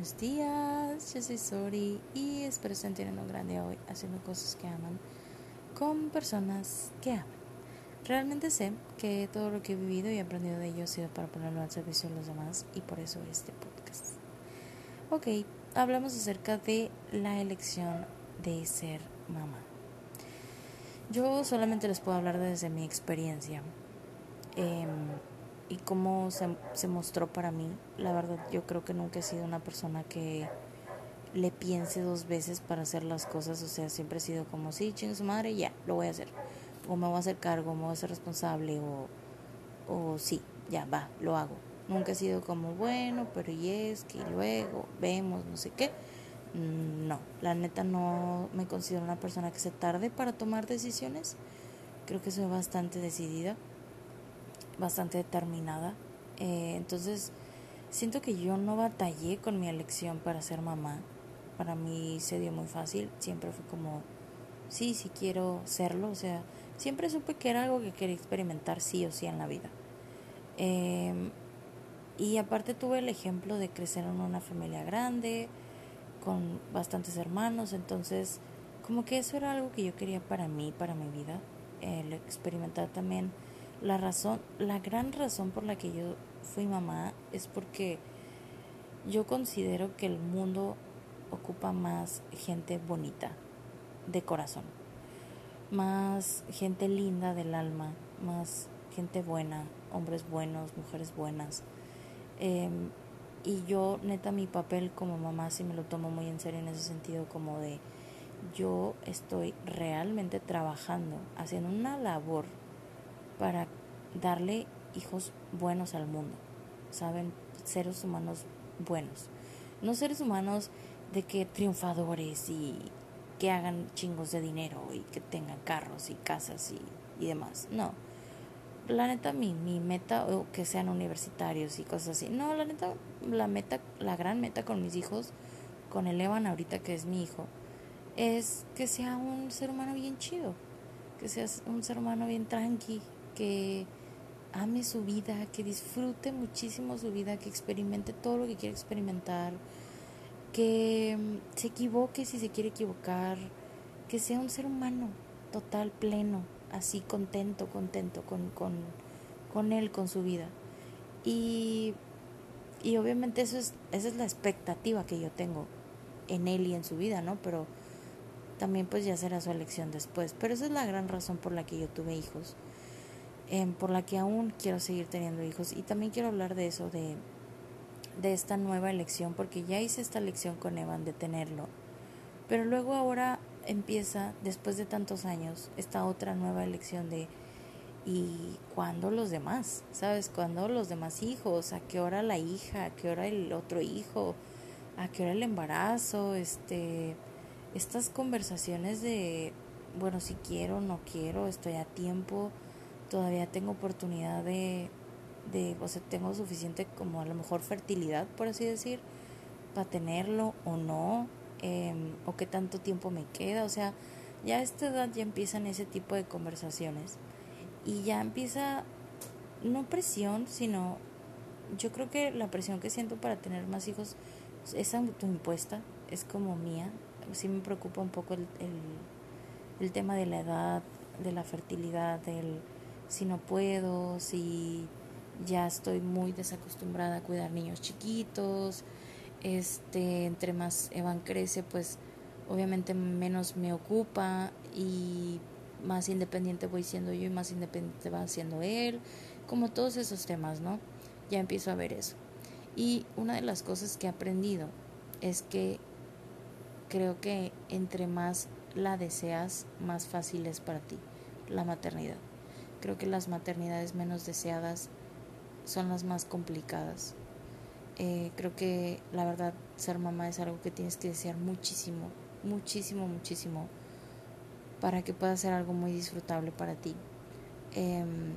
Buenos días, yo soy Sori y espero estén teniendo un gran día hoy haciendo cosas que aman con personas que aman. Realmente sé que todo lo que he vivido y aprendido de ello ha sido para ponerlo al servicio de los demás y por eso este podcast. Ok, hablamos acerca de la elección de ser mamá. Yo solamente les puedo hablar desde mi experiencia. Eh, y cómo se, se mostró para mí. La verdad, yo creo que nunca he sido una persona que le piense dos veces para hacer las cosas. O sea, siempre he sido como, sí, chingue su madre, ya, lo voy a hacer. O me voy a hacer cargo, me voy a ser responsable, o, o sí, ya, va, lo hago. Nunca he sido como, bueno, pero y es que luego vemos, no sé qué. Mm, no, la neta no me considero una persona que se tarde para tomar decisiones. Creo que soy bastante decidida bastante determinada. Eh, entonces, siento que yo no batallé con mi elección para ser mamá. Para mí se dio muy fácil. Siempre fue como, sí, sí quiero serlo. O sea, siempre supe que era algo que quería experimentar sí o sí en la vida. Em, y aparte tuve el ejemplo de crecer en una familia grande, con bastantes hermanos. Entonces, como que eso era algo que yo quería para mí, para mi vida. El experimentar también la razón, la gran razón por la que yo fui mamá es porque yo considero que el mundo ocupa más gente bonita de corazón, más gente linda del alma, más gente buena, hombres buenos, mujeres buenas. Em, y yo, neta, mi papel como mamá sí me lo tomo muy en serio en ese sentido, como de yo estoy realmente trabajando, haciendo una labor para darle hijos buenos al mundo, ¿saben? Seres humanos buenos. No seres humanos de que triunfadores y que hagan chingos de dinero y que tengan carros y casas y, y demás. No. La neta, mi, mi meta, o que sean universitarios y cosas así. No, la neta, la meta, la gran meta con mis hijos, con el Evan ahorita que es mi hijo, es que sea un ser humano bien chido. Que sea un ser humano bien tranqui, que ame su vida, que disfrute muchísimo su vida, que experimente todo lo que quiere experimentar, que mm, se equivoque si se quiere equivocar, que sea un ser humano total, pleno, así contento, contento con, con, con él, con su vida. Y, y obviamente eso es, esa es la expectativa que yo tengo en él y en su vida, ¿no? Pero también pues ya será su elección después. Pero esa es la gran razón por la que yo tuve hijos Em, por la que aún quiero seguir teniendo hijos. Y también quiero hablar de eso, de, de esta nueva elección, porque ya hice esta elección con Evan de tenerlo. Pero luego ahora empieza, después de tantos años, esta otra nueva elección de ¿y cuándo los demás? ¿Sabes? ¿Cuándo los demás hijos? ¿A qué hora la hija? ¿A qué hora el otro hijo? ¿A qué hora el embarazo? Este, estas conversaciones de, bueno, si quiero, no quiero, estoy a tiempo todavía tengo oportunidad de, de, o sea, tengo suficiente como a lo mejor fertilidad, por así decir, para tenerlo o no, em, o qué tanto tiempo me queda, o sea, ya a esta edad ya empiezan ese tipo de conversaciones y ya empieza, no presión, sino yo creo que la presión que siento para tener más hijos es autoimpuesta, es como mía, sí me preocupa un poco el, el, el tema de la edad, de la fertilidad, del si no puedo, si ya estoy muy desacostumbrada a cuidar niños chiquitos, este, entre más Evan crece, pues obviamente menos me ocupa y más independiente voy siendo yo y más independiente va siendo él, como todos esos temas, ¿no? Ya empiezo a ver eso. Y una de las cosas que he aprendido es que creo que entre más la deseas, más fácil es para ti la maternidad. Creo que las maternidades menos deseadas son las más complicadas. Eh, creo que la verdad ser mamá es algo que tienes que desear muchísimo, muchísimo, muchísimo para que pueda ser algo muy disfrutable para ti. Em,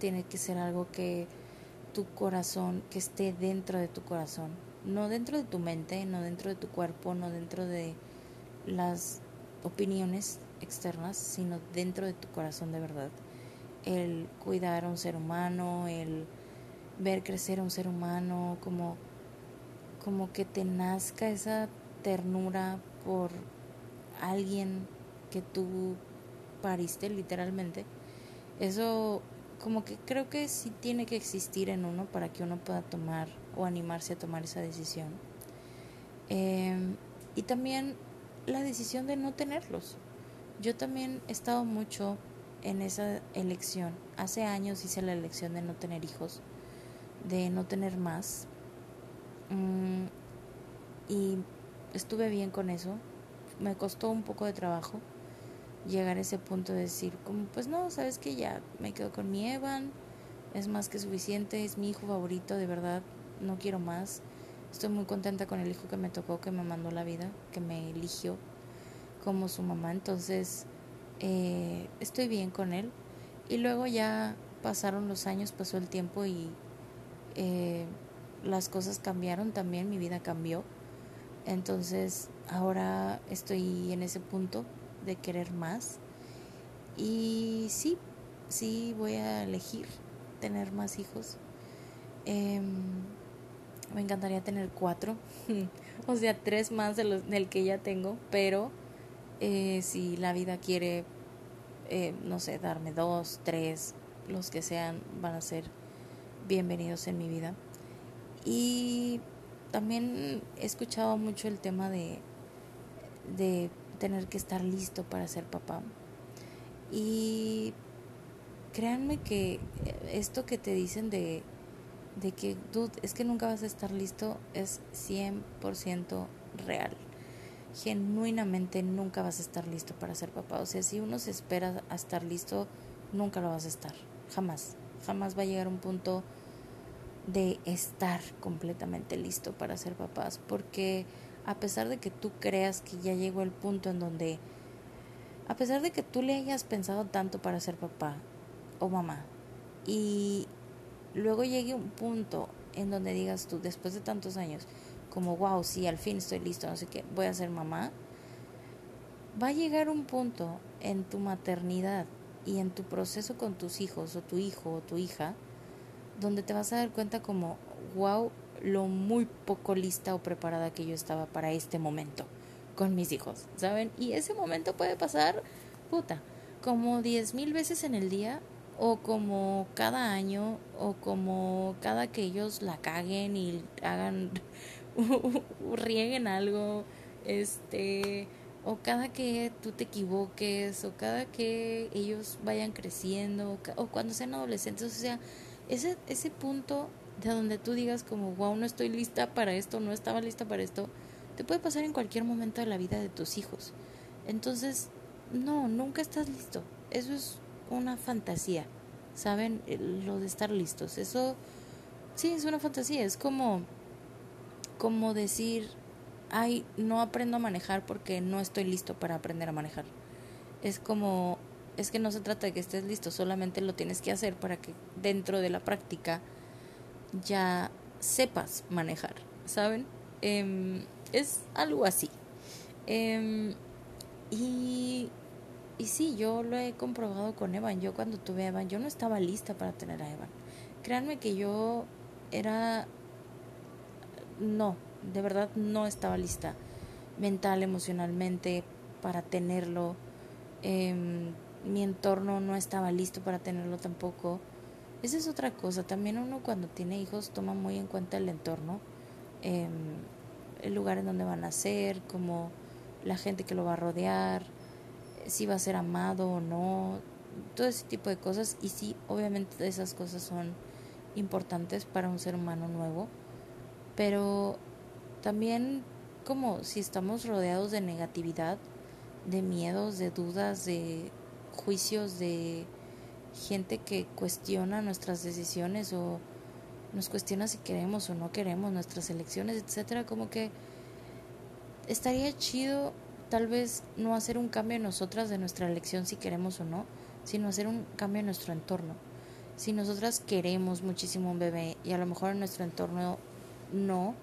tiene que ser algo que tu corazón, que esté dentro de tu corazón, no dentro de tu mente, no dentro de tu cuerpo, no dentro de las opiniones externas, sino dentro de tu corazón de verdad el cuidar a un ser humano, el ver crecer a un ser humano, como, como que te nazca esa ternura por alguien que tú pariste literalmente, eso como que creo que sí tiene que existir en uno para que uno pueda tomar o animarse a tomar esa decisión. Em, y también la decisión de no tenerlos. Yo también he estado mucho en esa elección. Hace años hice la elección de no tener hijos, de no tener más. Mm, y estuve bien con eso. Me costó un poco de trabajo llegar a ese punto de decir, como, pues no, sabes que ya me quedo con mi Evan, es más que suficiente, es mi hijo favorito, de verdad, no quiero más. Estoy muy contenta con el hijo que me tocó, que me mandó la vida, que me eligió como su mamá, entonces eh, estoy bien con él. Y luego ya pasaron los años, pasó el tiempo y eh, las cosas cambiaron también, mi vida cambió. Entonces ahora estoy en ese punto de querer más. Y sí, sí voy a elegir tener más hijos. Em, me encantaría tener cuatro, o sea, tres más de los, del que ya tengo, pero eh, si la vida quiere, eh, no sé, darme dos, tres, los que sean, van a ser bienvenidos en mi vida. Y también he escuchado mucho el tema de, de tener que estar listo para ser papá. Y créanme que esto que te dicen de, de que, es que nunca vas a estar listo, es 100% real. Genuinamente nunca vas a estar listo para ser papá. O sea, si uno se espera a estar listo, nunca lo vas a estar. Jamás. Jamás va a llegar un punto de estar completamente listo para ser papás. Porque a pesar de que tú creas que ya llegó el punto en donde, a pesar de que tú le hayas pensado tanto para ser papá o mamá, y luego llegue un punto en donde digas tú, después de tantos años, como, wow, sí, al fin estoy listo, no sé qué, voy a ser mamá, va a llegar un punto en tu maternidad y en tu proceso con tus hijos o tu hijo o tu hija, donde te vas a dar cuenta como, wow, lo muy poco lista o preparada que yo estaba para este momento con mis hijos, ¿saben? Y ese momento puede pasar, puta, como diez mil veces en el día o como cada año o como cada que ellos la caguen y hagan rieguen algo este o cada que tú te equivoques o cada que ellos vayan creciendo o, cuando sean adolescentes o sea ese ese punto de donde tú digas como, wow, no estoy lista para esto, no estaba lista para esto, te puede pasar en cualquier momento de la vida de tus hijos. Entonces, no, nunca estás listo. Eso es una fantasía, ¿saben? Lo de estar listos. Eso, sí, es una fantasía. Es como, como decir, ay, no aprendo a manejar porque no estoy listo para aprender a manejar. Es como, es que no se trata de que estés listo, solamente lo tienes que hacer para que dentro de la práctica ya sepas manejar, ¿saben? Em, es algo así. Em, y, y sí, yo lo he comprobado con Evan. Yo cuando tuve a Evan, yo no estaba lista para tener a Evan. Créanme que yo era... No, de verdad no estaba lista mental, emocionalmente para tenerlo. Em, mi entorno no estaba listo para tenerlo tampoco. Esa es otra cosa. También uno cuando tiene hijos toma muy en cuenta el entorno, em, el lugar en donde van a ser, como la gente que lo va a rodear, si va a ser amado o no, todo ese tipo de cosas. Y sí, obviamente esas cosas son importantes para un ser humano nuevo, pero también como si estamos rodeados de negatividad, de miedos, de dudas, de juicios, de gente que cuestiona nuestras decisiones o nos cuestiona si queremos o no queremos nuestras elecciones, etcétera, como que estaría chido tal vez no hacer un cambio en nosotras de nuestra elección si queremos o no, sino hacer un cambio en nuestro entorno. Si nosotras queremos muchísimo un bebé y a lo mejor en nuestro entorno no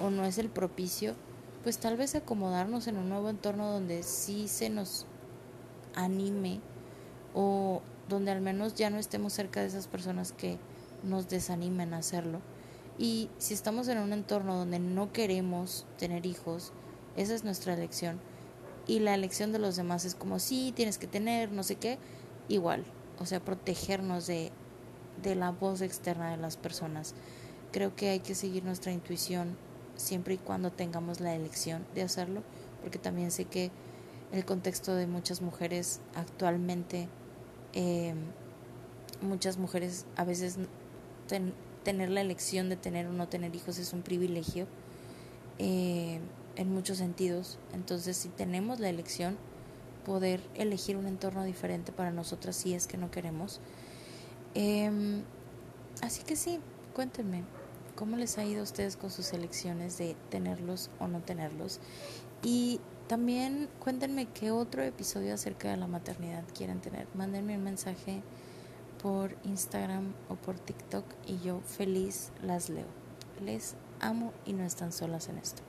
o no es el propicio, pues tal vez acomodarnos en un nuevo entorno donde sí se nos anime o donde al menos ya no estemos cerca de esas personas que nos desanimen a hacerlo Y si estamos en un entorno donde no queremos tener hijos, esa es nuestra elección. Y la elección de los demás es como, sí, tienes que tener, no sé qué, igual. O sea, protegernos de, de la voz externa de las personas. Creo que hay que seguir nuestra intuición siempre y cuando tengamos la elección de hacerlo, porque también sé que el contexto de muchas mujeres actualmente, eh, muchas mujeres a veces tener la elección de tener o no tener hijos es un privilegio eh, en muchos sentidos. Entonces, si tenemos la elección, poder elegir un entorno diferente para nosotras si es que no queremos. Em, así que sí, cuéntenme, ¿cómo les ha ido a ustedes con sus elecciones de tenerlos o no tenerlos? Y también cuéntenme qué otro episodio acerca de la maternidad quieren tener. Mándenme un mensaje por Instagram o por TikTok y yo feliz las leo. Les amo y no están solas en esto.